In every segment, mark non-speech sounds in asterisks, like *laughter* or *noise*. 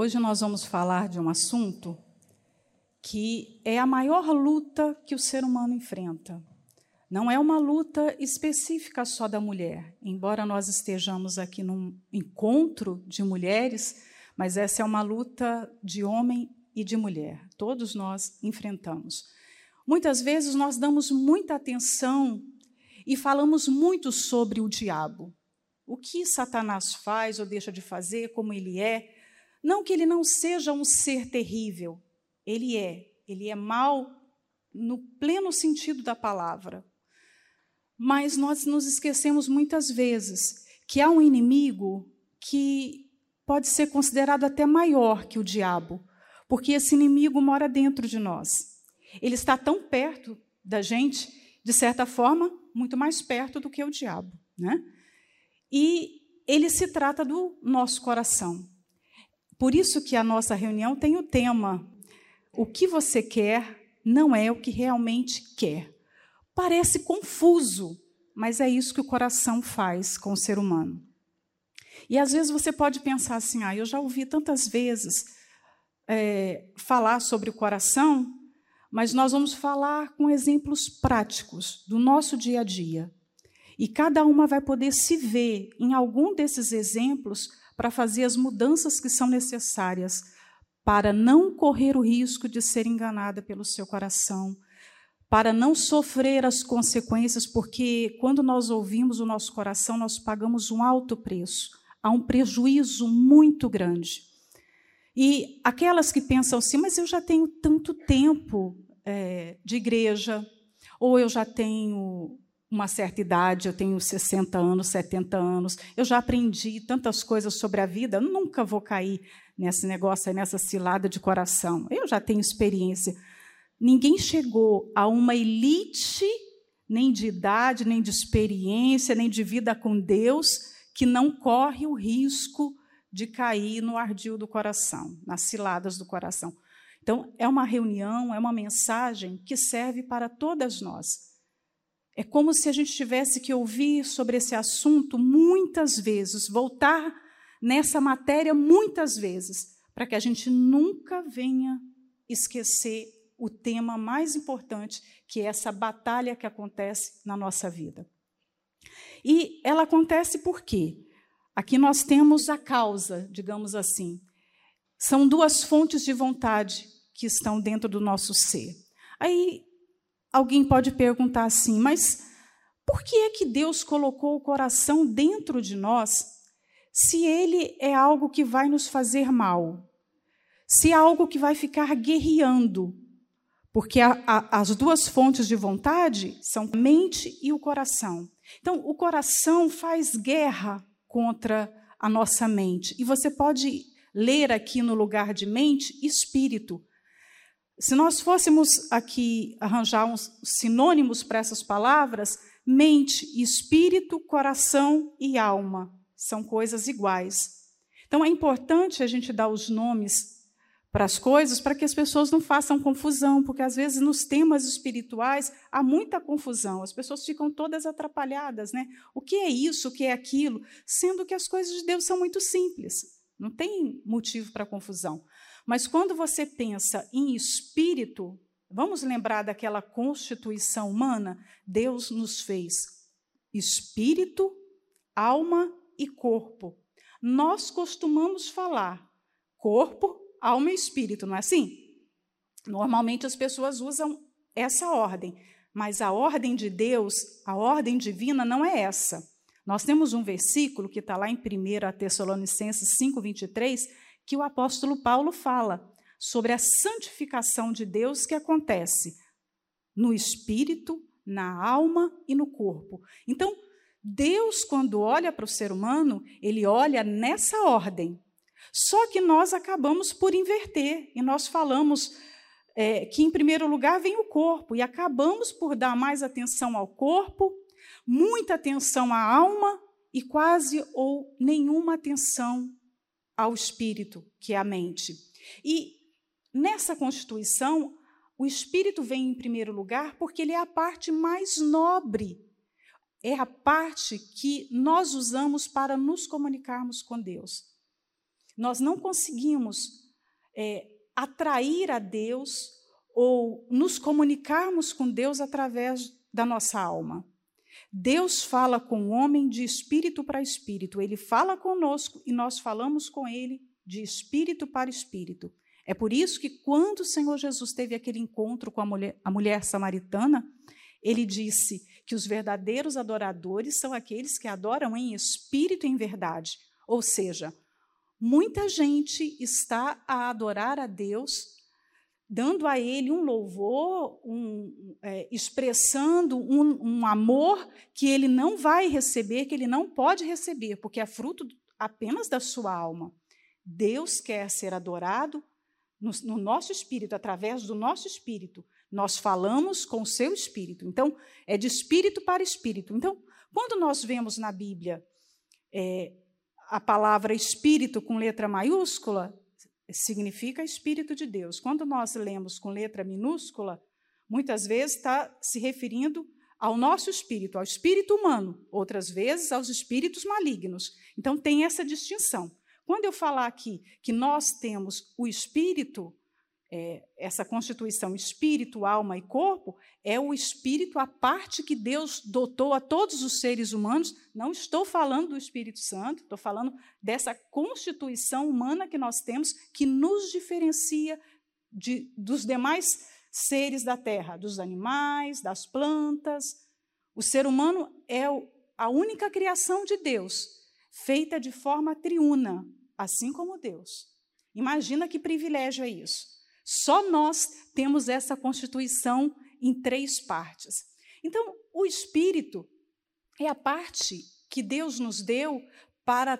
Hoje nós vamos falar de um assunto que é a maior luta que o ser humano enfrenta. Não é uma luta específica só da mulher, embora nós estejamos aqui num encontro de mulheres, mas essa é uma luta de homem e de mulher. Todos nós enfrentamos. Muitas vezes nós damos muita atenção e falamos muito sobre o diabo. O que Satanás faz ou deixa de fazer, como ele é. Não que ele não seja um ser terrível, ele é. Ele é mal no pleno sentido da palavra. Mas nós nos esquecemos muitas vezes que há um inimigo que pode ser considerado até maior que o diabo, porque esse inimigo mora dentro de nós. Ele está tão perto da gente, de certa forma, muito mais perto do que o diabo, né? E ele se trata do nosso coração. Por isso que a nossa reunião tem o tema: o que você quer não é o que realmente quer. Parece confuso, mas é isso que o coração faz com o ser humano. E às vezes você pode pensar assim: ah, eu já ouvi tantas vezes é, falar sobre o coração, mas nós vamos falar com exemplos práticos do nosso dia a dia. E cada uma vai poder se ver em algum desses exemplos para fazer as mudanças que são necessárias para não correr o risco de ser enganada pelo seu coração, para não sofrer as consequências, porque quando nós ouvimos o nosso coração, nós pagamos um alto preço, há um prejuízo muito grande. E aquelas que pensam assim, mas eu já tenho tanto tempo é, de igreja, ou eu já tenho uma certa idade, eu tenho 60 anos, 70 anos, eu já aprendi tantas coisas sobre a vida, nunca vou cair nesse negócio, nessa cilada de coração. Eu já tenho experiência. Ninguém chegou a uma elite, nem de idade, nem de experiência, nem de vida com Deus, que não corre o risco de cair no ardil do coração, nas ciladas do coração. Então, é uma reunião, é uma mensagem que serve para todas nós. É como se a gente tivesse que ouvir sobre esse assunto muitas vezes, voltar nessa matéria muitas vezes, para que a gente nunca venha esquecer o tema mais importante, que é essa batalha que acontece na nossa vida. E ela acontece por quê? Aqui nós temos a causa, digamos assim. São duas fontes de vontade que estão dentro do nosso ser. Aí alguém pode perguntar assim, mas por que é que Deus colocou o coração dentro de nós se ele é algo que vai nos fazer mal? Se é algo que vai ficar guerreando porque a, a, as duas fontes de vontade são a mente e o coração. Então, o coração faz guerra contra a nossa mente. E você pode ler aqui no lugar de mente, espírito. Se nós fôssemos aqui arranjar uns sinônimos para essas palavras, mente, espírito, coração e alma são coisas iguais. Então é importante a gente dar os nomes para as coisas, para que as pessoas não façam confusão, porque às vezes nos temas espirituais há muita confusão, as pessoas ficam todas atrapalhadas, né? O que é isso, o que é aquilo, sendo que as coisas de Deus são muito simples, não tem motivo para confusão. Mas quando você pensa em espírito, vamos lembrar daquela constituição humana, Deus nos fez espírito, alma e corpo. Nós costumamos falar corpo, alma e espírito, não é assim? Normalmente as pessoas usam essa ordem, mas a ordem de Deus, a ordem divina, não é essa. Nós temos um versículo que está lá em 1 Tessalonicenses 5, 23, que o apóstolo Paulo fala sobre a santificação de Deus que acontece no espírito, na alma e no corpo. Então, Deus, quando olha para o ser humano, ele olha nessa ordem. Só que nós acabamos por inverter e nós falamos é, que, em primeiro lugar, vem o corpo e acabamos por dar mais atenção ao corpo, muita atenção à alma e quase ou nenhuma atenção ao espírito, que é a mente. E nessa constituição, o espírito vem em primeiro lugar porque ele é a parte mais nobre, é a parte que nós usamos para nos comunicarmos com Deus. nós não conseguimos é, atrair a Deus ou nos comunicarmos com Deus através da nossa alma. Deus fala com o homem de espírito para espírito. Ele fala conosco e nós falamos com ele de espírito para espírito. É por isso que, quando o Senhor Jesus teve aquele encontro com a mulher, a mulher samaritana, ele disse que os verdadeiros adoradores são aqueles que adoram em espírito e em verdade. Ou seja, muita gente está a adorar a Deus dando a ele um louvor, um, é, expressando um, um, amor que ele não vai receber, que ele não pode receber, porque é fruto apenas da sua alma. Deus quer ser adorado no, no nosso espírito, através do nosso espírito. Nós falamos com o seu espírito. Então, é de espírito para espírito. Então, quando nós vemos na Bíblia é, a palavra espírito com letra maiúscula, significa Espírito de Deus. Quando nós lemos com letra minúscula, muitas vezes está se referindo ao nosso espírito, ao espírito humano, outras vezes aos espíritos malignos. Então tem essa distinção. Quando eu falar aqui que nós temos o espírito, é, essa constituição espírito, alma e corpo, é o espírito, a parte que Deus dotou a todos os seres humanos. Não estou falando do Espírito Santo, estou falando dessa constituição humana que nós temos, que nos diferencia de, dos demais seres da terra, dos animais, das plantas. O ser humano é a única criação de Deus, feita de forma triuna, assim como Deus. Imagina que privilégio é isso. Só nós temos essa constituição em três partes. Então, o espírito é a parte que Deus nos deu para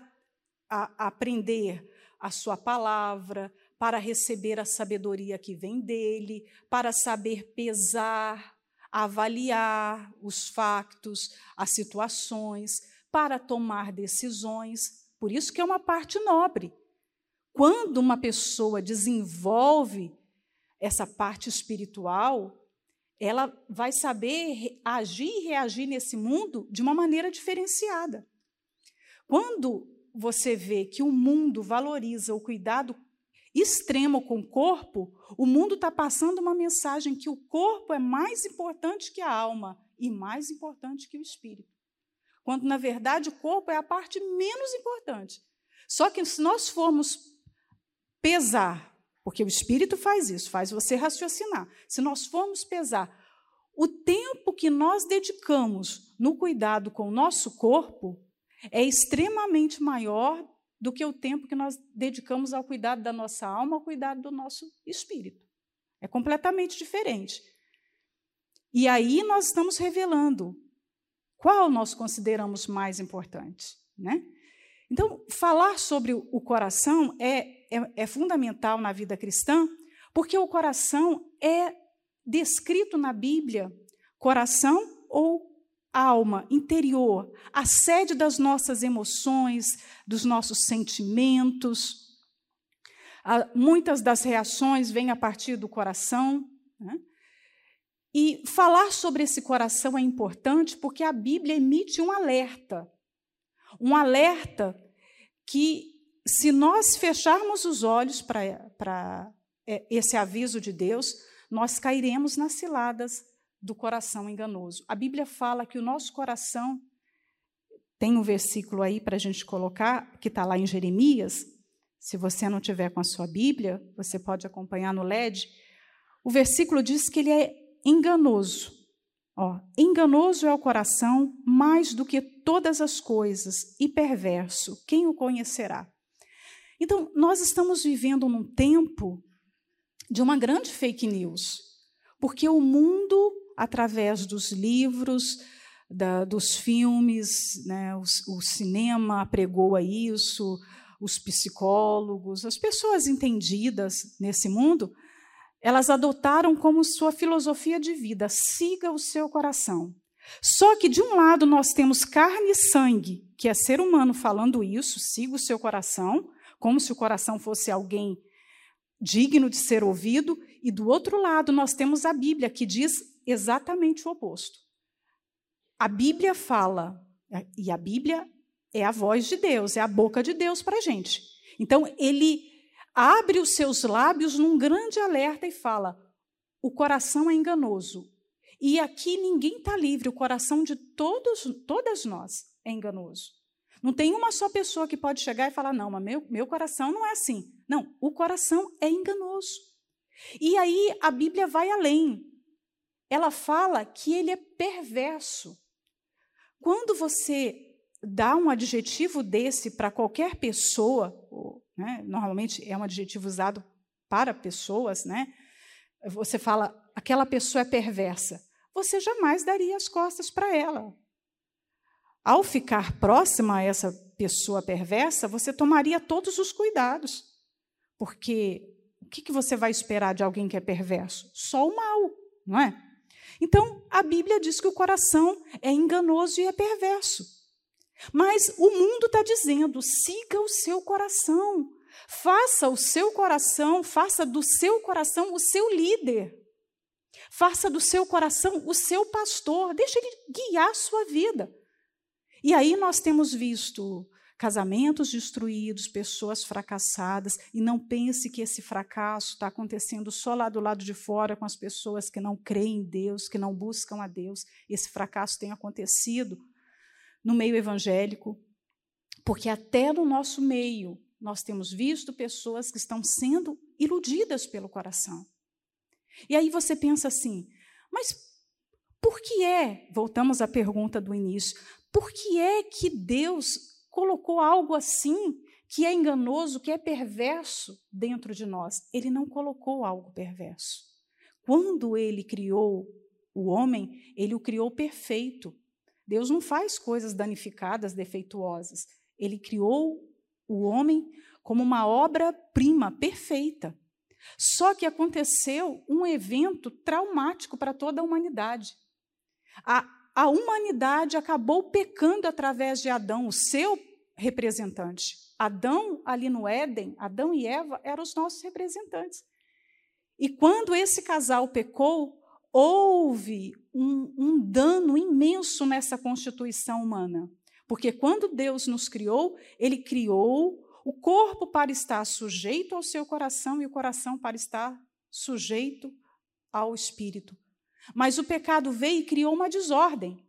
a, aprender a sua palavra, para receber a sabedoria que vem dele, para saber pesar, avaliar os factos, as situações, para tomar decisões. Por isso que é uma parte nobre. Quando uma pessoa desenvolve essa parte espiritual, ela vai saber agir e reagir nesse mundo de uma maneira diferenciada. Quando você vê que o mundo valoriza o cuidado extremo com o corpo, o mundo está passando uma mensagem que o corpo é mais importante que a alma e mais importante que o espírito. Quando, na verdade, o corpo é a parte menos importante. Só que se nós formos pesar porque o espírito faz isso, faz você raciocinar. Se nós formos pesar o tempo que nós dedicamos no cuidado com o nosso corpo, é extremamente maior do que o tempo que nós dedicamos ao cuidado da nossa alma, ao cuidado do nosso espírito. É completamente diferente. E aí nós estamos revelando qual nós consideramos mais importante, né? Então, falar sobre o coração é é, é fundamental na vida cristã, porque o coração é descrito na Bíblia, coração ou alma interior, a sede das nossas emoções, dos nossos sentimentos. muitas das reações vêm a partir do coração. Né? E falar sobre esse coração é importante porque a Bíblia emite um alerta. Um alerta que se nós fecharmos os olhos para é, esse aviso de Deus, nós cairemos nas ciladas do coração enganoso. A Bíblia fala que o nosso coração, tem um versículo aí para a gente colocar, que está lá em Jeremias. Se você não tiver com a sua Bíblia, você pode acompanhar no LED. O versículo diz que ele é enganoso. Ó, enganoso é o coração mais do que todas as coisas e perverso. Quem o conhecerá? Então, nós estamos vivendo num tempo de uma grande fake news, porque o mundo, através dos livros, da, dos filmes, né, o, o cinema pregou a isso, os psicólogos, as pessoas entendidas nesse mundo, elas adotaram como sua filosofia de vida: siga o seu coração. Só que, de um lado, nós temos carne e sangue, que é ser humano falando isso, siga o seu coração, como se o coração fosse alguém digno de ser ouvido, e do outro lado nós temos a Bíblia, que diz exatamente o oposto. A Bíblia fala, e a Bíblia é a voz de Deus, é a boca de Deus para a gente. Então, ele abre os seus lábios num grande alerta e fala: o coração é enganoso. E aqui ninguém está livre, o coração de todos, todas nós é enganoso. Não tem uma só pessoa que pode chegar e falar: não, mas meu, meu coração não é assim. Não, o coração é enganoso. E aí a Bíblia vai além. Ela fala que ele é perverso. Quando você dá um adjetivo desse para qualquer pessoa, né, normalmente é um adjetivo usado para pessoas, né? Você fala, aquela pessoa é perversa. Você jamais daria as costas para ela. Ao ficar próxima a essa pessoa perversa, você tomaria todos os cuidados. Porque o que você vai esperar de alguém que é perverso? Só o mal, não é? Então, a Bíblia diz que o coração é enganoso e é perverso. Mas o mundo está dizendo: siga o seu coração. Faça o seu coração, faça do seu coração o seu líder. Faça do seu coração o seu pastor. Deixe ele guiar a sua vida. E aí nós temos visto casamentos destruídos, pessoas fracassadas, e não pense que esse fracasso está acontecendo só lá do lado de fora com as pessoas que não creem em Deus, que não buscam a Deus. Esse fracasso tem acontecido no meio evangélico, porque até no nosso meio nós temos visto pessoas que estão sendo iludidas pelo coração. E aí você pensa assim, mas por que é, voltamos à pergunta do início, por que é que Deus colocou algo assim que é enganoso, que é perverso dentro de nós. Ele não colocou algo perverso. Quando ele criou o homem, ele o criou perfeito. Deus não faz coisas danificadas, defeituosas. Ele criou o homem como uma obra-prima perfeita. Só que aconteceu um evento traumático para toda a humanidade. A, a humanidade acabou pecando através de Adão, o seu representante. Adão, ali no Éden, Adão e Eva eram os nossos representantes. E quando esse casal pecou, houve um, um dano imenso nessa constituição humana. Porque quando Deus nos criou, Ele criou o corpo para estar sujeito ao seu coração e o coração para estar sujeito ao espírito. Mas o pecado veio e criou uma desordem.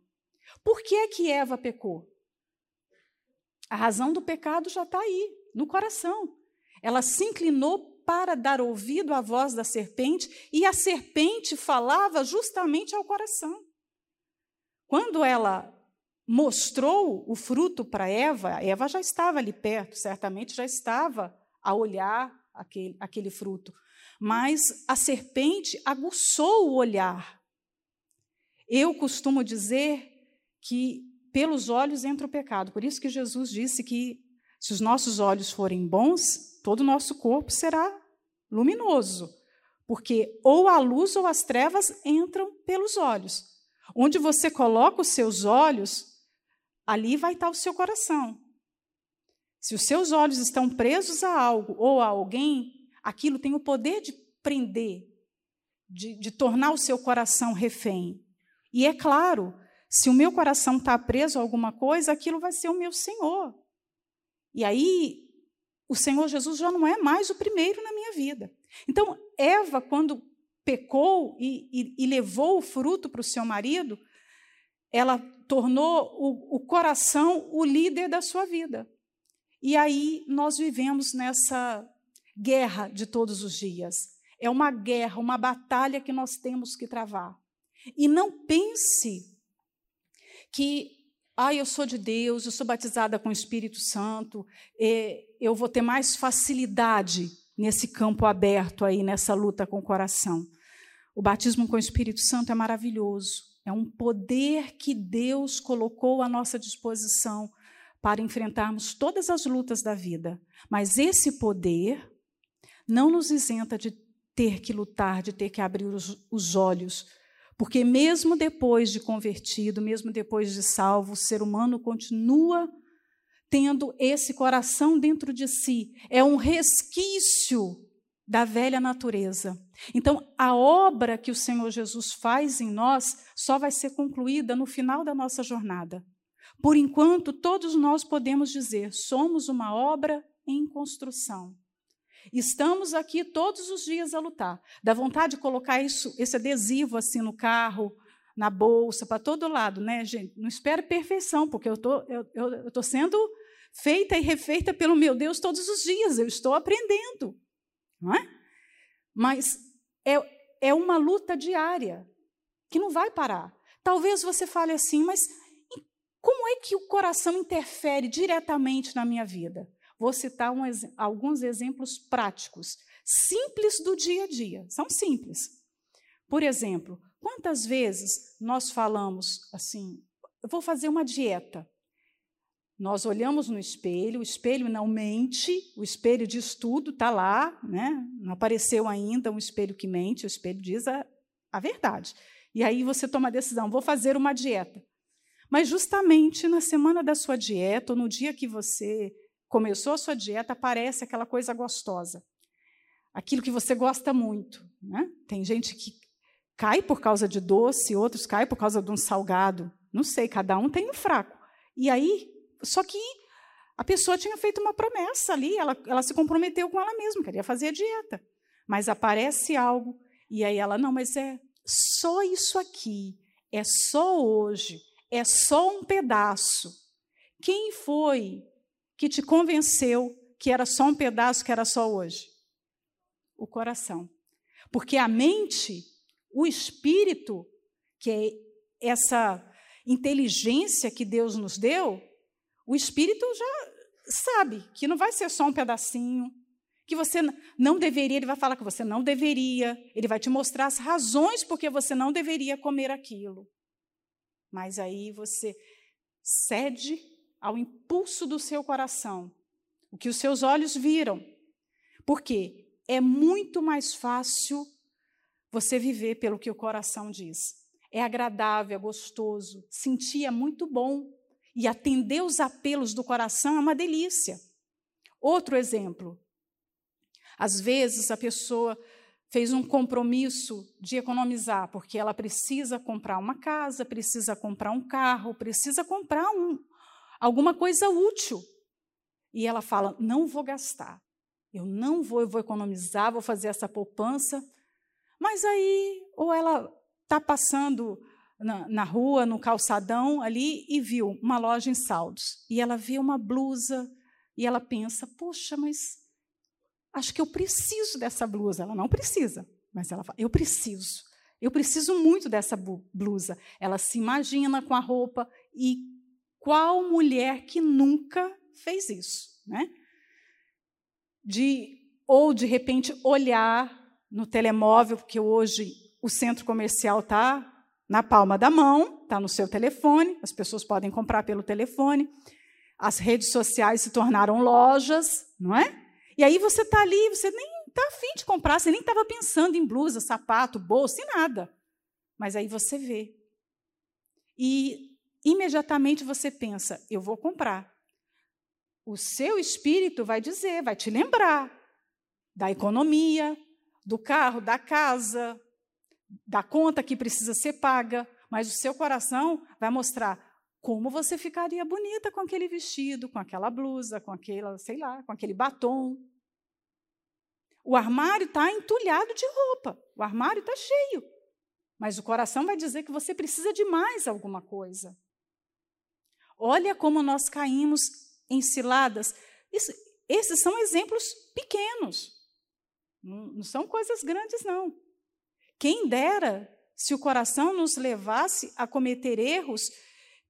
Por que que Eva pecou? A razão do pecado já está aí, no coração. Ela se inclinou para dar ouvido à voz da serpente e a serpente falava justamente ao coração. Quando ela mostrou o fruto para Eva, Eva já estava ali perto, certamente já estava a olhar aquele, aquele fruto. Mas a serpente aguçou o olhar. Eu costumo dizer que pelos olhos entra o pecado. Por isso que Jesus disse que se os nossos olhos forem bons, todo o nosso corpo será luminoso. Porque ou a luz ou as trevas entram pelos olhos. Onde você coloca os seus olhos, ali vai estar o seu coração. Se os seus olhos estão presos a algo ou a alguém, aquilo tem o poder de prender, de, de tornar o seu coração refém. E é claro, se o meu coração está preso a alguma coisa, aquilo vai ser o meu Senhor. E aí, o Senhor Jesus já não é mais o primeiro na minha vida. Então, Eva, quando pecou e, e, e levou o fruto para o seu marido, ela tornou o, o coração o líder da sua vida. E aí nós vivemos nessa guerra de todos os dias. É uma guerra, uma batalha que nós temos que travar. E não pense que ah, eu sou de Deus, eu sou batizada com o Espírito Santo, eu vou ter mais facilidade nesse campo aberto aí, nessa luta com o coração. O batismo com o Espírito Santo é maravilhoso, é um poder que Deus colocou à nossa disposição para enfrentarmos todas as lutas da vida. Mas esse poder não nos isenta de ter que lutar, de ter que abrir os, os olhos porque, mesmo depois de convertido, mesmo depois de salvo, o ser humano continua tendo esse coração dentro de si. É um resquício da velha natureza. Então, a obra que o Senhor Jesus faz em nós só vai ser concluída no final da nossa jornada. Por enquanto, todos nós podemos dizer: somos uma obra em construção. Estamos aqui todos os dias a lutar. Dá vontade de colocar isso, esse adesivo assim no carro, na bolsa, para todo lado, né, gente? Não espere perfeição, porque eu tô, eu, tô sendo feita e refeita pelo meu Deus todos os dias. Eu estou aprendendo, não é? Mas é, é uma luta diária que não vai parar. Talvez você fale assim, mas como é que o coração interfere diretamente na minha vida? Vou citar um, alguns exemplos práticos, simples do dia a dia. São simples. Por exemplo, quantas vezes nós falamos assim: vou fazer uma dieta. Nós olhamos no espelho, o espelho não mente, o espelho diz tudo, está lá, né? não apareceu ainda um espelho que mente, o espelho diz a, a verdade. E aí você toma a decisão: vou fazer uma dieta. Mas justamente na semana da sua dieta, ou no dia que você começou a sua dieta, aparece aquela coisa gostosa. Aquilo que você gosta muito. Né? Tem gente que cai por causa de doce, outros caem por causa de um salgado. Não sei, cada um tem um fraco. E aí, só que a pessoa tinha feito uma promessa ali, ela, ela se comprometeu com ela mesma, queria fazer a dieta. Mas aparece algo, e aí ela, não, mas é só isso aqui, é só hoje, é só um pedaço. Quem foi que te convenceu que era só um pedaço, que era só hoje? O coração. Porque a mente, o espírito, que é essa inteligência que Deus nos deu, o espírito já sabe que não vai ser só um pedacinho, que você não deveria, ele vai falar que você não deveria, ele vai te mostrar as razões porque você não deveria comer aquilo. Mas aí você cede ao impulso do seu coração, o que os seus olhos viram. Porque é muito mais fácil você viver pelo que o coração diz. É agradável, é gostoso, sentir é muito bom. E atender os apelos do coração é uma delícia. Outro exemplo. Às vezes a pessoa fez um compromisso de economizar, porque ela precisa comprar uma casa, precisa comprar um carro, precisa comprar um, alguma coisa útil. E ela fala: não vou gastar, eu não vou, eu vou economizar, vou fazer essa poupança. Mas aí, ou ela está passando na, na, rua, no calçadão ali, e viu uma loja em saldos. E ela vê uma blusa e ela pensa: poxa, mas acho que eu preciso dessa blusa. Ela não precisa, mas ela fala: eu preciso. Eu preciso muito dessa blusa. Ela se imagina com a roupa e qual mulher que nunca fez isso, né? De ou de repente olhar no telemóvel, porque hoje o centro comercial está na palma da mão, está no seu telefone, as pessoas podem comprar pelo telefone. As redes sociais se tornaram lojas, não é? E aí você está ali, você nem está afim de comprar, você nem estava pensando em blusa, sapato, bolsa e nada. Mas aí você vê. E imediatamente você pensa: eu vou comprar. O seu espírito vai dizer, vai te lembrar da economia, do carro, da casa, da conta que precisa ser paga, mas o seu coração vai mostrar como você ficaria bonita com aquele vestido, com aquela blusa, com aquela, sei lá, com aquele batom. O armário está entulhado de roupa, o armário está cheio, mas o coração vai dizer que você precisa de mais alguma coisa. Olha como nós caímos em ciladas. Isso, esses são exemplos pequenos. Não, não são coisas grandes, não. Quem dera se o coração nos levasse a cometer erros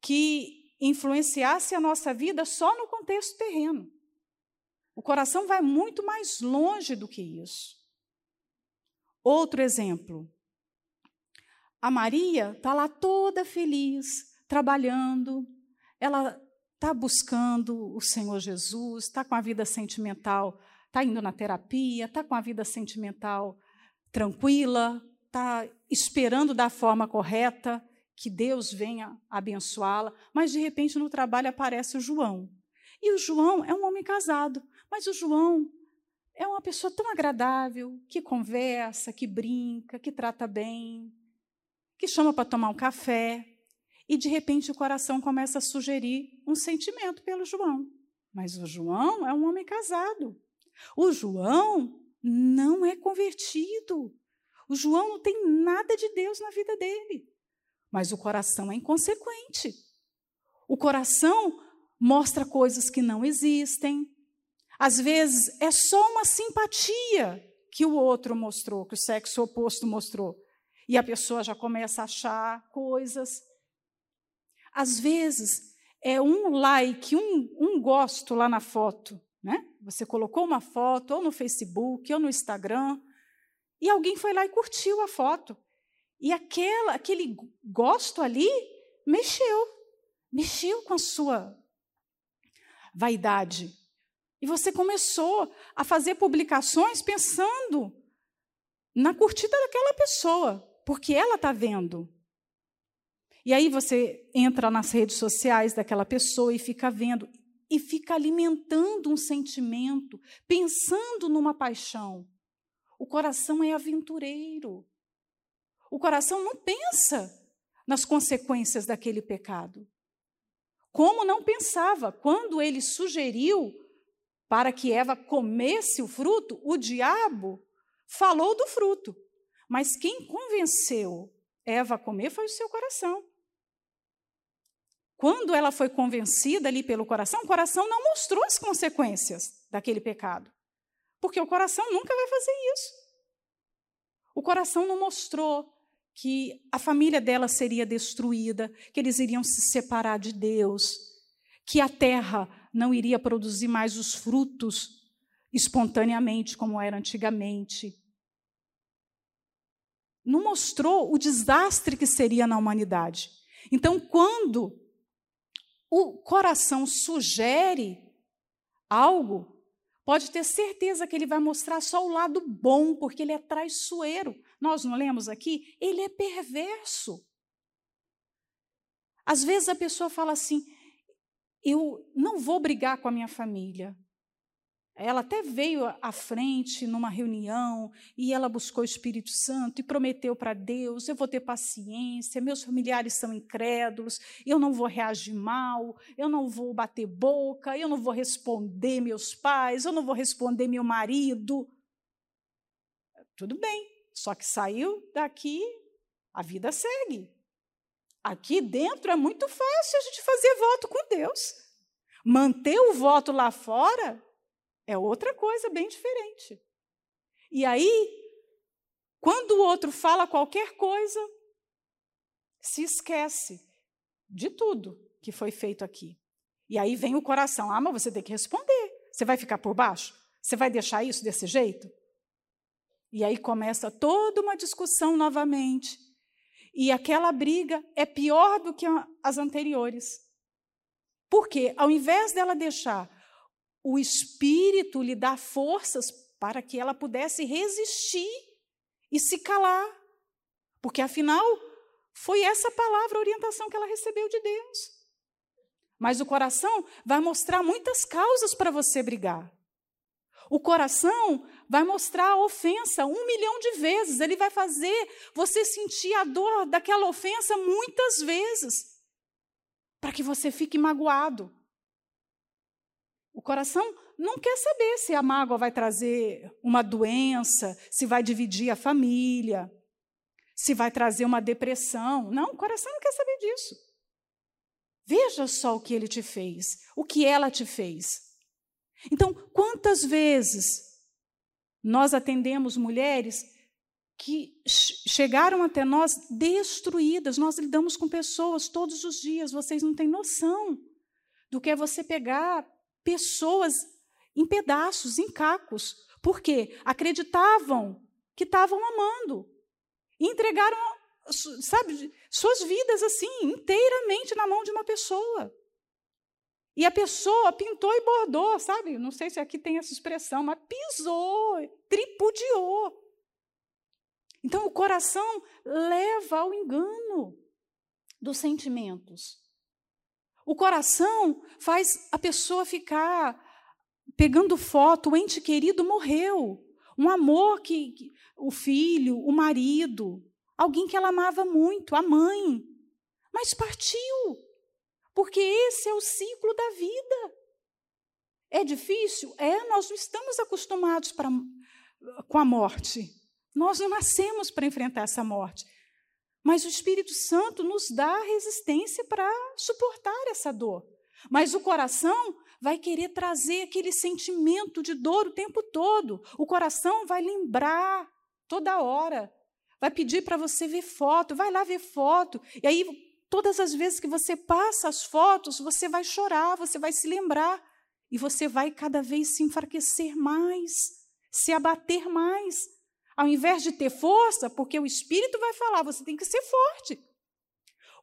que influenciasse a nossa vida só no contexto terreno. O coração vai muito mais longe do que isso. Outro exemplo. A Maria está lá toda feliz, trabalhando, ela está buscando o Senhor Jesus, está com a vida sentimental, está indo na terapia, está com a vida sentimental tranquila, está esperando da forma correta que Deus venha abençoá-la, mas de repente no trabalho aparece o João. E o João é um homem casado, mas o João é uma pessoa tão agradável, que conversa, que brinca, que trata bem, que chama para tomar um café. E de repente o coração começa a sugerir um sentimento pelo João. Mas o João é um homem casado. O João não é convertido. O João não tem nada de Deus na vida dele. Mas o coração é inconsequente. O coração mostra coisas que não existem. Às vezes é só uma simpatia que o outro mostrou, que o sexo oposto mostrou. E a pessoa já começa a achar coisas. Às vezes é um like, um, um gosto lá na foto. Né? Você colocou uma foto ou no Facebook ou no Instagram e alguém foi lá e curtiu a foto. E aquela, aquele gosto ali mexeu, mexeu com a sua vaidade. E você começou a fazer publicações pensando na curtida daquela pessoa, porque ela está vendo. E aí você entra nas redes sociais daquela pessoa e fica vendo, e fica alimentando um sentimento, pensando numa paixão. O coração é aventureiro. O coração não pensa nas consequências daquele pecado. Como não pensava quando ele sugeriu para que Eva comesse o fruto, o diabo falou do fruto. Mas quem convenceu Eva a comer foi o seu coração. Quando ela foi convencida ali pelo coração, o coração não mostrou as consequências daquele pecado. Porque o coração nunca vai fazer isso. O coração não mostrou que a família dela seria destruída, que eles iriam se separar de Deus, que a terra não iria produzir mais os frutos espontaneamente como era antigamente. Não mostrou o desastre que seria na humanidade. Então, quando o coração sugere algo, pode ter certeza que ele vai mostrar só o lado bom, porque ele é traiçoeiro. Nós não lemos aqui? Ele é perverso. Às vezes a pessoa fala assim: eu não vou brigar com a minha família. Ela até veio à frente numa reunião e ela buscou o Espírito Santo e prometeu para Deus: eu vou ter paciência, meus familiares são incrédulos, eu não vou reagir mal, eu não vou bater boca, eu não vou responder meus pais, eu não vou responder meu marido. Tudo bem, só que saiu daqui, a vida segue. Aqui dentro é muito fácil a gente fazer voto com Deus. Manter o voto lá fora é outra coisa bem diferente. E aí, quando o outro fala qualquer coisa, se esquece de tudo que foi feito aqui. E aí vem o coração: ah, mas você tem que responder. Você vai ficar por baixo? Você vai deixar isso desse jeito? E aí começa toda uma discussão novamente. E aquela briga é pior do que as anteriores. Porque, ao invés dela deixar o Espírito lhe dar forças para que ela pudesse resistir e se calar. Porque, afinal, foi essa palavra, a orientação que ela recebeu de Deus. Mas o coração vai mostrar muitas causas para você brigar. O coração vai mostrar a ofensa um milhão de vezes. Ele vai fazer você sentir a dor daquela ofensa muitas vezes, para que você fique magoado. O coração não quer saber se a mágoa vai trazer uma doença, se vai dividir a família, se vai trazer uma depressão. Não, o coração não quer saber disso. Veja só o que ele te fez, o que ela te fez. Então, quantas vezes nós atendemos mulheres que chegaram até nós destruídas, nós lidamos com pessoas todos os dias, vocês não têm noção do que é você pegar pessoas em pedaços, em cacos, porque acreditavam que estavam amando, e entregaram, sabe, suas vidas assim, inteiramente na mão de uma pessoa. E a pessoa pintou e bordou, sabe? Não sei se aqui tem essa expressão, mas pisou, tripudiou. Então o coração leva ao engano dos sentimentos. O coração faz a pessoa ficar pegando foto, o ente querido morreu. Um amor que, o filho, o marido, alguém que ela amava muito, a mãe, mas partiu. Porque esse é o ciclo da vida. É difícil? É, nós não estamos acostumados pra, com a morte. Nós não nascemos para enfrentar essa morte. Mas o Espírito Santo nos dá resistência para suportar essa dor. Mas o coração vai querer trazer aquele sentimento de dor o tempo todo. O coração vai lembrar toda hora. Vai pedir para você ver foto, vai lá ver foto. E aí, todas as vezes que você passa as fotos, você vai chorar, você vai se lembrar. E você vai cada vez se enfraquecer mais, se abater mais. Ao invés de ter força, porque o Espírito vai falar, você tem que ser forte.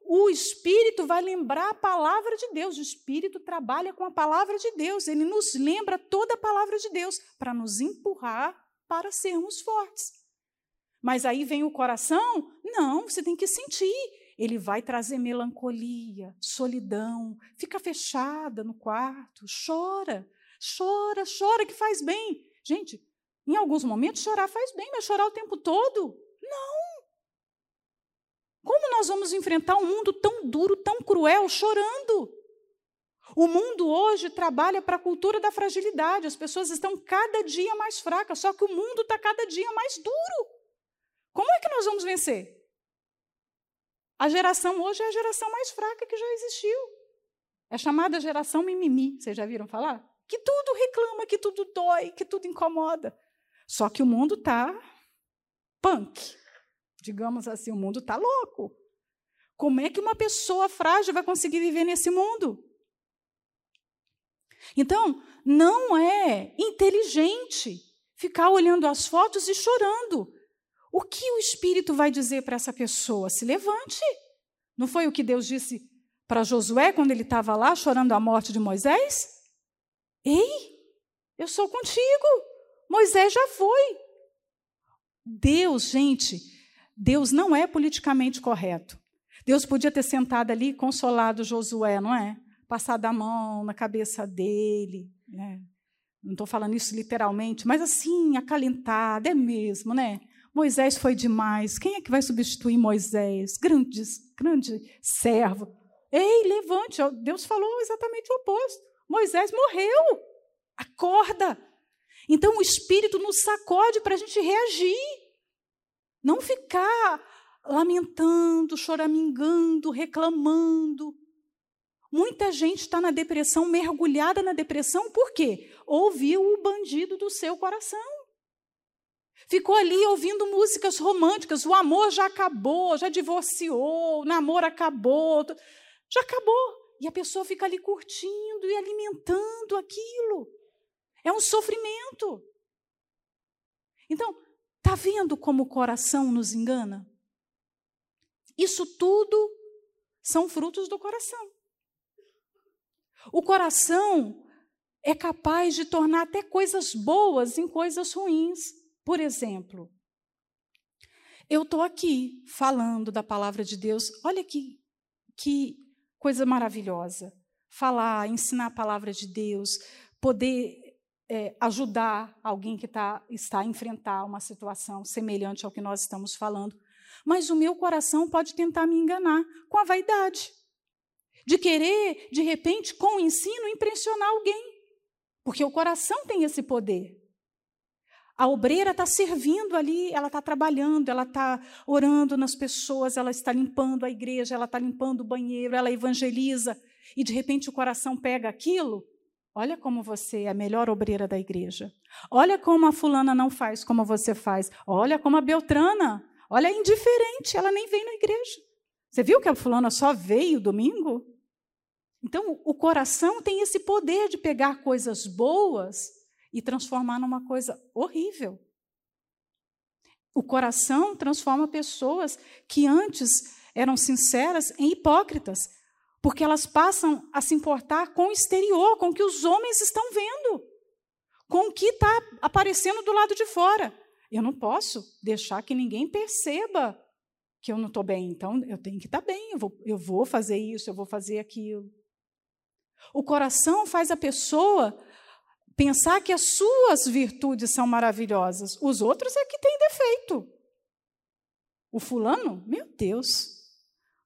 O Espírito vai lembrar a palavra de Deus. O Espírito trabalha com a palavra de Deus. Ele nos lembra toda a palavra de Deus para nos empurrar para sermos fortes. Mas aí vem o coração? Não, você tem que sentir. Ele vai trazer melancolia, solidão, fica fechada no quarto, chora, chora, chora, que faz bem. Gente, em alguns momentos, chorar faz bem, mas chorar o tempo todo? Não. Como nós vamos enfrentar um mundo tão duro, tão cruel, chorando? O mundo hoje trabalha para a cultura da fragilidade. As pessoas estão cada dia mais fracas, só que o mundo está cada dia mais duro. Como é que nós vamos vencer? A geração hoje é a geração mais fraca que já existiu. É chamada geração mimimi. Vocês já viram falar? Que tudo reclama, que tudo dói, que tudo incomoda. Só que o mundo está punk. Digamos assim, o mundo está louco. Como é que uma pessoa frágil vai conseguir viver nesse mundo? Então, não é inteligente ficar olhando as fotos e chorando. O que o Espírito vai dizer para essa pessoa? Se levante. Não foi o que Deus disse para Josué quando ele estava lá chorando a morte de Moisés? Ei, eu sou contigo. Moisés já foi. Deus, gente, Deus não é politicamente correto. Deus podia ter sentado ali e consolado Josué, não é? Passado a mão na cabeça dele. Né? Não estou falando isso literalmente, mas assim, acalentado, é mesmo, né? Moisés foi demais. Quem é que vai substituir Moisés? Grande, grande servo. Ei, levante. Deus falou exatamente o oposto. Moisés morreu. Acorda. Então o Espírito nos sacode para a gente reagir. Não ficar lamentando, choramingando, reclamando. Muita gente está na depressão, mergulhada na depressão, por quê? Ouviu o bandido do seu coração. Ficou ali ouvindo músicas românticas, o amor já acabou, já divorciou, o namoro acabou, já acabou. E a pessoa fica ali curtindo e alimentando aquilo. É um sofrimento. Então, está vendo como o coração nos engana? Isso tudo são frutos do coração. O coração é capaz de tornar até coisas boas em coisas ruins. Por exemplo, eu estou aqui falando da palavra de Deus. Olha que, que coisa maravilhosa. Falar, ensinar a palavra de Deus, poder é, ajudar alguém que tá, está a enfrentar uma situação semelhante ao que nós estamos falando. Mas o meu coração pode tentar me enganar com a vaidade, de querer, de repente, com o ensino, impressionar alguém. Porque o coração tem esse poder. A obreira está servindo ali, ela está trabalhando, ela está orando nas pessoas, ela está limpando a igreja, ela está limpando o banheiro, ela evangeliza, e de repente o coração pega aquilo Olha como você é a melhor obreira da igreja. Olha como a fulana não faz como você faz. Olha como a Beltrana. Olha, é indiferente, ela nem vem na igreja. Você viu que a fulana só veio domingo? Então, o coração tem esse poder de pegar coisas boas e transformar numa coisa horrível. O coração transforma pessoas que antes eram sinceras em hipócritas porque elas passam a se importar com o exterior, com o que os homens estão vendo, com o que está aparecendo do lado de fora. Eu não posso deixar que ninguém perceba que eu não estou bem, então eu tenho que estar tá bem, eu vou, eu vou fazer isso, eu vou fazer aquilo. O coração faz a pessoa pensar que as suas virtudes são maravilhosas, os outros é que têm defeito. O fulano, meu Deus,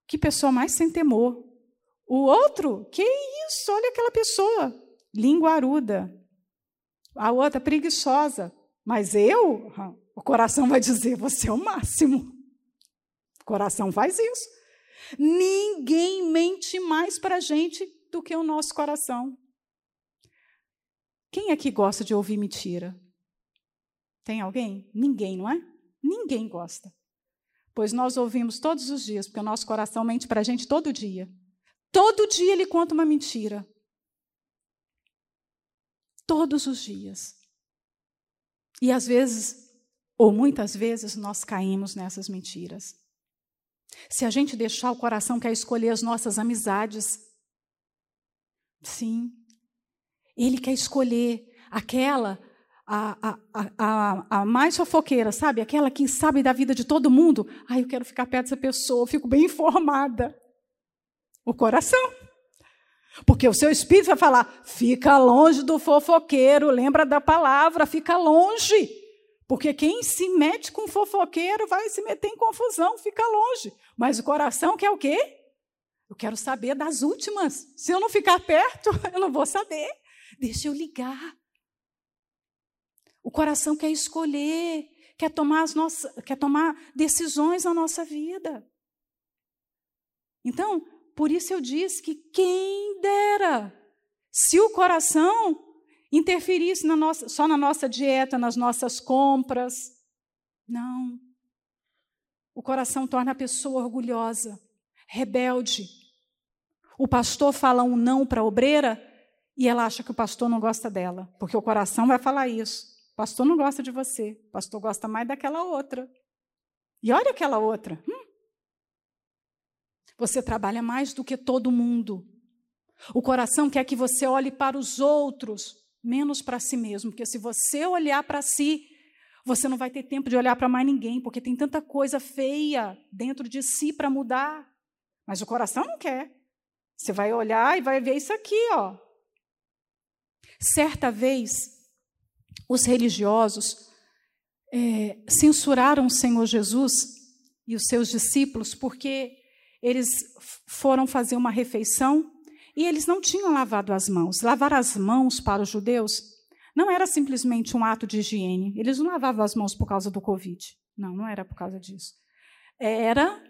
que pessoa mais sem temor. O outro, que isso, olha aquela pessoa. linguaruda. A outra, preguiçosa. Mas eu, o coração vai dizer: você é o máximo. O coração faz isso. Ninguém mente mais para a gente do que o nosso coração. Quem aqui gosta de ouvir mentira? Tem alguém? Ninguém, não é? Ninguém gosta. Pois nós ouvimos todos os dias, porque o nosso coração mente para a gente todo dia. Todo dia ele conta uma mentira. Todos os dias. E às vezes, ou muitas vezes, nós caímos nessas mentiras. Se a gente deixar o coração quer escolher as nossas amizades, sim, ele quer escolher aquela, a, a, a, a, mais fofoqueira, sabe? Aquela que sabe da vida de todo mundo. Ah, eu quero ficar perto dessa pessoa, fico bem *laughs* informada. O coração. Porque o seu espírito vai falar: fica longe do fofoqueiro, lembra da palavra, fica longe. Porque quem se mete com fofoqueiro vai se meter em confusão, fica longe. Mas o coração quer o quê? Eu quero saber das últimas. Se eu não ficar perto, *laughs* eu não vou saber. Deixa eu ligar. O coração quer escolher, quer tomar, as nossas, quer tomar decisões na nossa vida. Então, por isso eu disse que quem dera se o coração interferisse na nossa, só na nossa dieta, nas nossas compras. Não. O coração torna a pessoa orgulhosa, rebelde. O pastor fala um não para a obreira e ela acha que o pastor não gosta dela, porque o coração vai falar isso. O pastor não gosta de você, o pastor gosta mais daquela outra. E olha aquela outra. Hum, você trabalha mais do que todo mundo. O coração quer que você olhe para os outros, menos para si mesmo, porque se você olhar para si, você não vai ter tempo de olhar para mais ninguém, porque tem tanta coisa feia dentro de si para mudar. Mas o coração não quer. Você vai olhar e vai ver isso aqui, ó. Certa vez, os religiosos é, censuraram o Senhor Jesus e os seus discípulos porque eles foram fazer uma refeição e eles não tinham lavado as mãos. Lavar as mãos para os judeus não era simplesmente um ato de higiene. Eles não lavavam as mãos por causa do Covid. Não, não era por causa disso. Era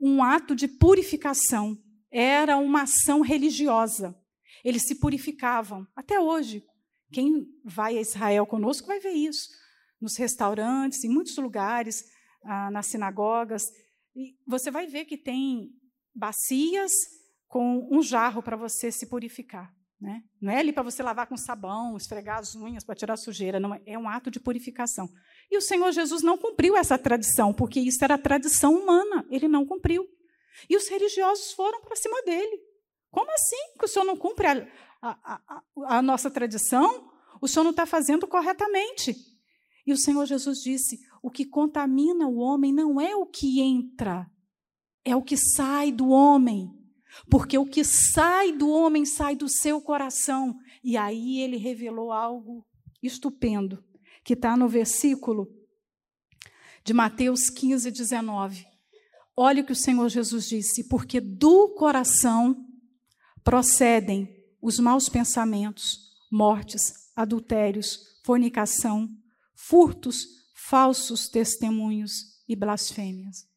um ato de purificação. Era uma ação religiosa. Eles se purificavam. Até hoje, quem vai a Israel conosco vai ver isso. Nos restaurantes, em muitos lugares, ah, nas sinagogas, e você vai ver que tem bacias com um jarro para você se purificar. Né? Não é ali para você lavar com sabão, esfregar as unhas para tirar sujeira, não é, é um ato de purificação. E o Senhor Jesus não cumpriu essa tradição, porque isso era tradição humana, ele não cumpriu. E os religiosos foram para cima dele. Como assim que o Senhor não cumpre a, a, a, a nossa tradição? O Senhor não está fazendo corretamente. E o Senhor Jesus disse: o que contamina o homem não é o que entra, é o que sai do homem. Porque o que sai do homem sai do seu coração. E aí ele revelou algo estupendo, que está no versículo de Mateus 15, 19. Olha o que o Senhor Jesus disse: porque do coração procedem os maus pensamentos, mortes, adultérios, fornicação, furtos, falsos testemunhos e blasfêmias.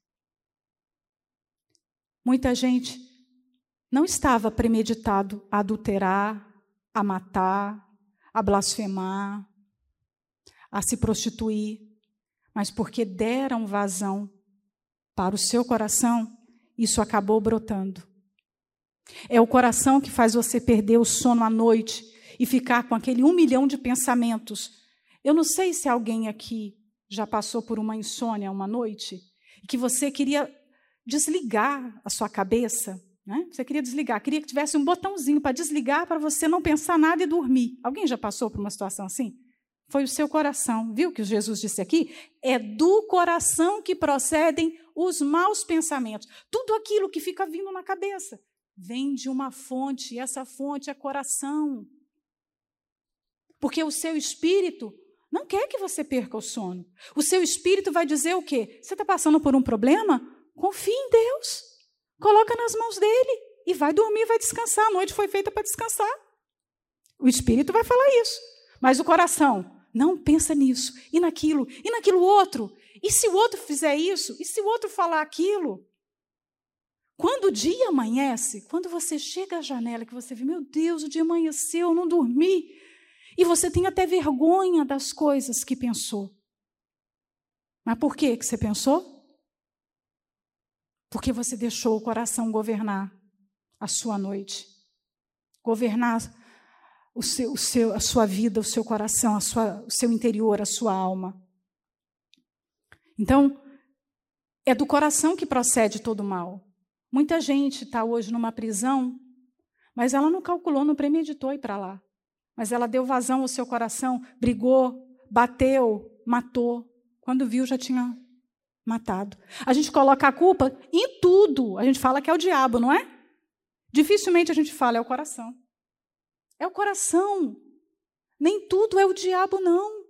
Muita gente não estava premeditado a adulterar, a matar, a blasfemar, a se prostituir, mas porque deram vazão para o seu coração, isso acabou brotando. É o coração que faz você perder o sono à noite e ficar com aquele um milhão de pensamentos eu não sei se alguém aqui já passou por uma insônia uma noite e que você queria desligar a sua cabeça, né? Você queria desligar, queria que tivesse um botãozinho para desligar para você não pensar nada e dormir. Alguém já passou por uma situação assim? Foi o seu coração, viu que Jesus disse aqui? É do coração que procedem os maus pensamentos. Tudo aquilo que fica vindo na cabeça vem de uma fonte, e essa fonte é coração. Porque o seu espírito não quer que você perca o sono. O seu espírito vai dizer o quê? Você está passando por um problema? Confie em Deus. Coloca nas mãos dele e vai dormir, vai descansar. A noite foi feita para descansar. O espírito vai falar isso. Mas o coração, não pensa nisso, e naquilo, e naquilo outro. E se o outro fizer isso? E se o outro falar aquilo? Quando o dia amanhece, quando você chega à janela que você vê, meu Deus, o dia amanheceu, eu não dormi, e você tem até vergonha das coisas que pensou. Mas por que que você pensou? Porque você deixou o coração governar a sua noite, governar o seu, o seu, a sua vida, o seu coração, a sua, o seu interior, a sua alma. Então, é do coração que procede todo o mal. Muita gente está hoje numa prisão, mas ela não calculou, não premeditou ir para lá. Mas ela deu vazão ao seu coração, brigou, bateu, matou. Quando viu, já tinha matado. A gente coloca a culpa em tudo. A gente fala que é o diabo, não é? Dificilmente a gente fala é o coração. É o coração. Nem tudo é o diabo, não.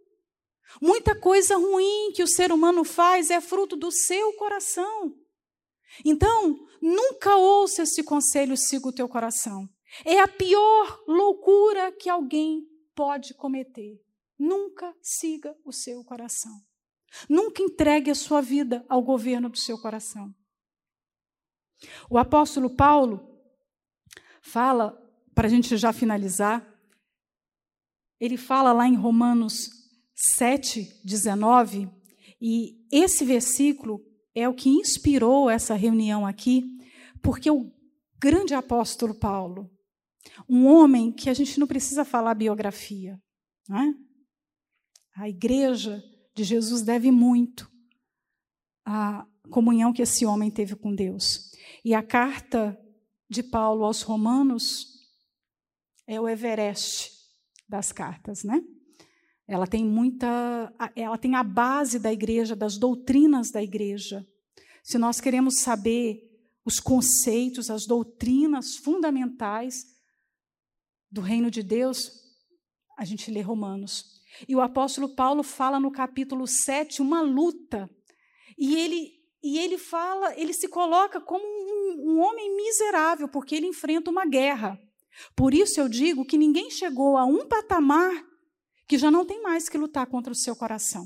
Muita coisa ruim que o ser humano faz é fruto do seu coração. Então, nunca ouça esse conselho, siga o teu coração. É a pior loucura que alguém pode cometer. Nunca siga o seu coração. Nunca entregue a sua vida ao governo do seu coração. O apóstolo Paulo fala, para a gente já finalizar, ele fala lá em Romanos 7, 19, e esse versículo é o que inspirou essa reunião aqui, porque o grande apóstolo Paulo, um homem que a gente não precisa falar biografia, não é? a igreja de Jesus deve muito à comunhão que esse homem teve com Deus. E a carta de Paulo aos Romanos é o Everest das cartas, né? Ela tem muita, ela tem a base da igreja, das doutrinas da igreja. Se nós queremos saber os conceitos, as doutrinas fundamentais do reino de Deus, a gente lê Romanos. E o apóstolo Paulo fala no capítulo 7 uma luta. E ele, e ele fala, ele se coloca como um, um homem miserável, porque ele enfrenta uma guerra. Por isso eu digo que ninguém chegou a um patamar que já não tem mais que lutar contra o seu coração.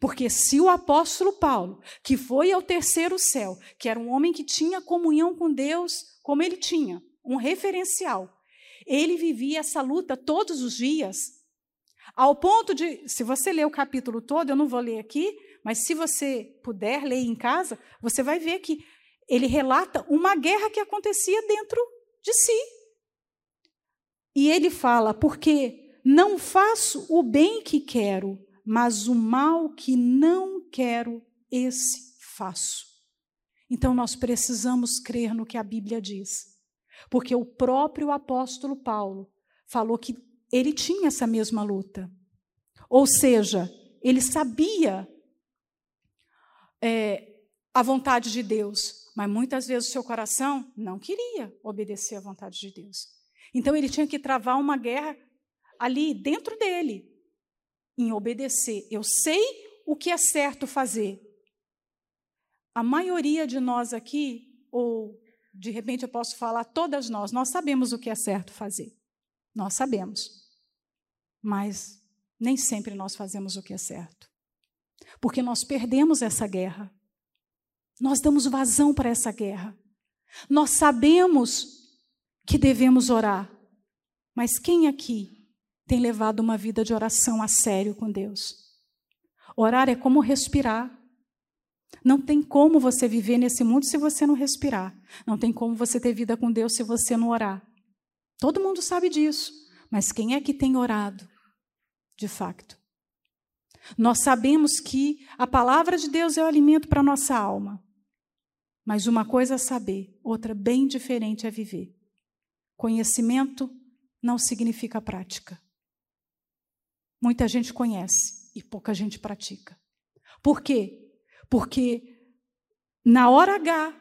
Porque se o apóstolo Paulo, que foi ao terceiro céu, que era um homem que tinha comunhão com Deus, como ele tinha, um referencial, ele vivia essa luta todos os dias, ao ponto de, se você ler o capítulo todo, eu não vou ler aqui, mas se você puder ler em casa, você vai ver que ele relata uma guerra que acontecia dentro de si. E ele fala: porque não faço o bem que quero, mas o mal que não quero, esse faço. Então nós precisamos crer no que a Bíblia diz. Porque o próprio apóstolo Paulo falou que ele tinha essa mesma luta. Ou seja, ele sabia é, a vontade de Deus, mas muitas vezes o seu coração não queria obedecer à vontade de Deus. Então ele tinha que travar uma guerra ali dentro dele, em obedecer. Eu sei o que é certo fazer. A maioria de nós aqui, ou de repente eu posso falar todas nós, nós sabemos o que é certo fazer. Nós sabemos. Mas nem sempre nós fazemos o que é certo. Porque nós perdemos essa guerra. Nós damos vazão para essa guerra. Nós sabemos que devemos orar. Mas quem aqui tem levado uma vida de oração a sério com Deus? Orar é como respirar. Não tem como você viver nesse mundo se você não respirar. Não tem como você ter vida com Deus se você não orar. Todo mundo sabe disso. Mas quem é que tem orado, de facto? Nós sabemos que a palavra de Deus é o alimento para a nossa alma. Mas uma coisa é saber, outra bem diferente é viver. Conhecimento não significa prática. Muita gente conhece e pouca gente pratica. Por quê? Porque na hora H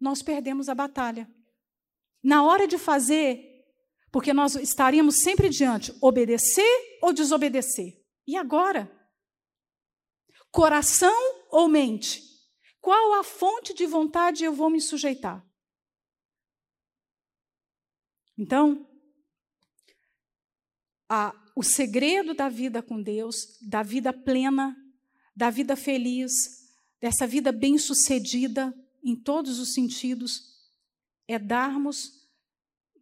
nós perdemos a batalha. Na hora de fazer, porque nós estaríamos sempre diante obedecer ou desobedecer. E agora? Coração ou mente? Qual a fonte de vontade eu vou me sujeitar? Então, a, o segredo da vida com Deus, da vida plena, da vida feliz, dessa vida bem-sucedida em todos os sentidos, é darmos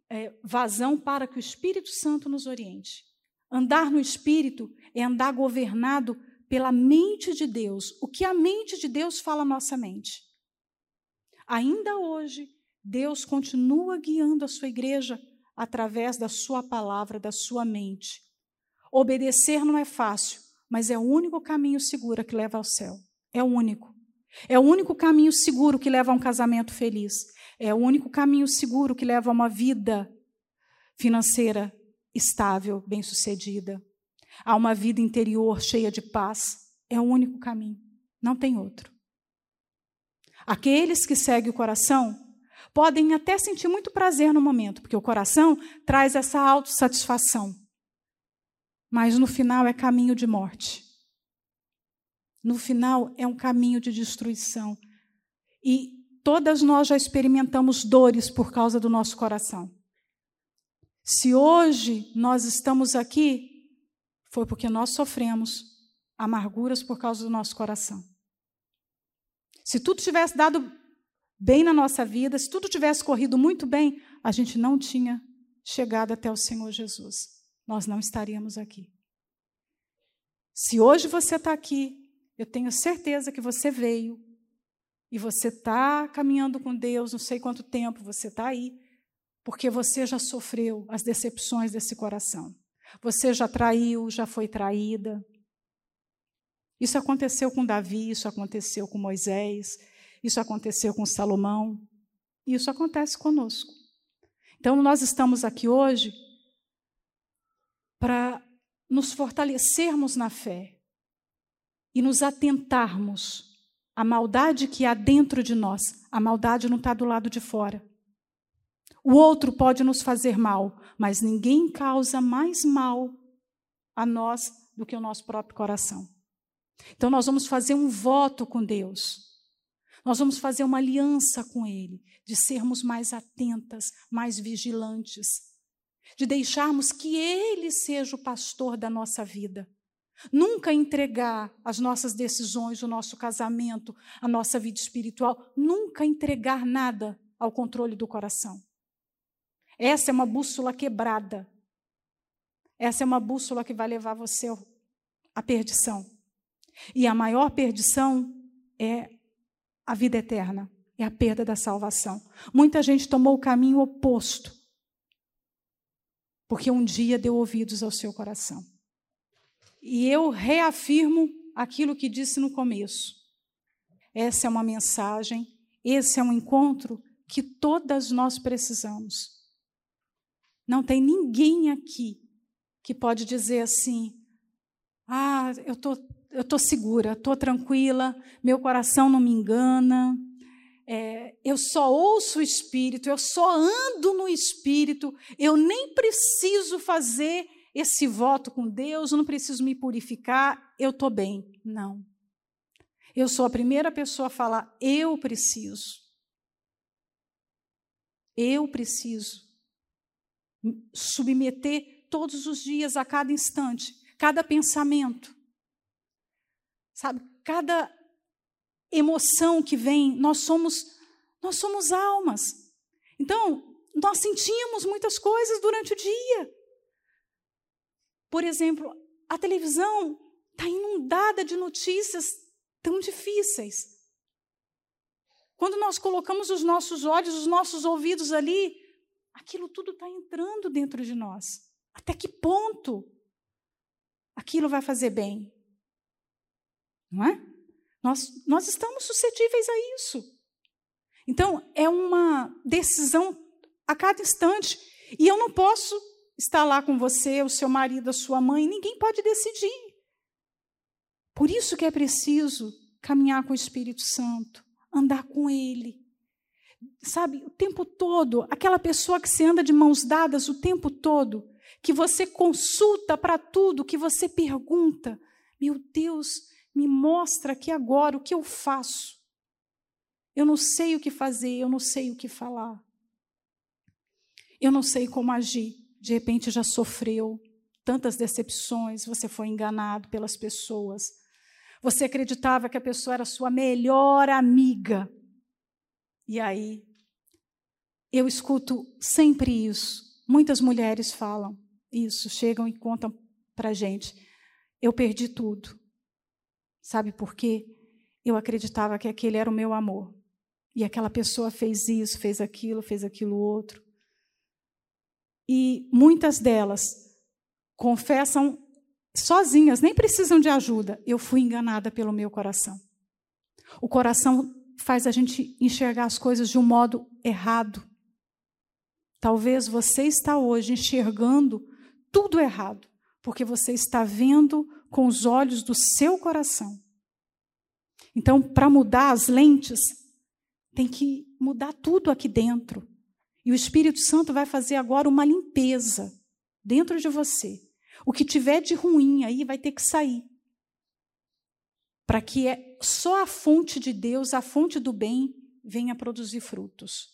é, vazão para que o Espírito Santo nos oriente. Andar no Espírito é andar governado pela mente de Deus. O que a mente de Deus fala à nossa mente. Ainda hoje, Deus continua guiando a sua igreja através da sua palavra, da sua mente. Obedecer não é fácil, mas é o único caminho seguro que leva ao céu. É o único. É o único caminho seguro que leva a um casamento feliz. É o único caminho seguro que leva a uma vida financeira estável, bem-sucedida a uma vida interior cheia de paz. É o único caminho, não tem outro. Aqueles que seguem o coração podem até sentir muito prazer no momento, porque o coração traz essa autossatisfação. Mas no final é caminho de morte. No final é um caminho de destruição. E todas nós já experimentamos dores por causa do nosso coração. Se hoje nós estamos aqui, foi porque nós sofremos amarguras por causa do nosso coração. Se tudo tivesse dado bem na nossa vida, se tudo tivesse corrido muito bem, a gente não tinha chegado até o Senhor Jesus. Nós não estaríamos aqui. Se hoje você está aqui, eu tenho certeza que você veio e você está caminhando com Deus, não sei quanto tempo você está aí, porque você já sofreu as decepções desse coração. Você já traiu, já foi traída. Isso aconteceu com Davi, isso aconteceu com Moisés, isso aconteceu com Salomão, e isso acontece conosco. Então, nós estamos aqui hoje para nos fortalecermos na fé e nos atentarmos à maldade que há dentro de nós. A maldade não está do lado de fora. O outro pode nos fazer mal, mas ninguém causa mais mal a nós do que o nosso próprio coração. Então, nós vamos fazer um voto com Deus. Nós vamos fazer uma aliança com Ele, de sermos mais atentas, mais vigilantes, de deixarmos que Ele seja o pastor da nossa vida. Nunca entregar as nossas decisões, o nosso casamento, a nossa vida espiritual, nunca entregar nada ao controle do coração. Essa é uma bússola quebrada. Essa é uma bússola que vai levar você à perdição. E a maior perdição é a vida eterna, é a perda da salvação. Muita gente tomou o caminho oposto, porque um dia deu ouvidos ao seu coração. E eu reafirmo aquilo que disse no começo. Essa é uma mensagem, esse é um encontro que todas nós precisamos. Não tem ninguém aqui que pode dizer assim: ah, eu tô, eu tô segura, tô tranquila, meu coração não me engana, é, eu só ouço o Espírito, eu só ando no Espírito, eu nem preciso fazer esse voto com Deus, eu não preciso me purificar, eu estou bem. Não. Eu sou a primeira pessoa a falar, eu preciso. Eu preciso submeter todos os dias, a cada instante, cada pensamento. Sabe, cada emoção que vem, nós somos nós somos almas. Então, nós sentimos muitas coisas durante o dia. Por exemplo, a televisão está inundada de notícias tão difíceis. Quando nós colocamos os nossos olhos, os nossos ouvidos ali, aquilo tudo está entrando dentro de nós. Até que ponto aquilo vai fazer bem? Não é? Nós, nós estamos suscetíveis a isso. Então, é uma decisão a cada instante. E eu não posso estar lá com você, o seu marido, a sua mãe, ninguém pode decidir. Por isso que é preciso caminhar com o Espírito Santo, andar com Ele, sabe, o tempo todo, aquela pessoa que você anda de mãos dadas o tempo todo, que você consulta para tudo, que você pergunta: meu Deus, me mostra aqui agora o que eu faço. Eu não sei o que fazer, eu não sei o que falar. Eu não sei como agir. De repente já sofreu, tantas decepções, você foi enganado pelas pessoas. Você acreditava que a pessoa era sua melhor amiga. E aí, eu escuto sempre isso. Muitas mulheres falam isso, chegam e contam para gente. Eu perdi tudo. Sabe por quê? Eu acreditava que aquele era o meu amor. E aquela pessoa fez isso, fez aquilo, fez aquilo outro. E muitas delas confessam sozinhas, nem precisam de ajuda. Eu fui enganada pelo meu coração. O coração faz a gente enxergar as coisas de um modo errado. Talvez você está hoje enxergando tudo errado, porque você está vendo com os olhos do seu coração. Então, para mudar as lentes, tem que mudar tudo aqui dentro. E o Espírito Santo vai fazer agora uma limpeza dentro de você. O que tiver de ruim aí vai ter que sair. Para que é só a fonte de Deus, a fonte do bem, venha produzir frutos.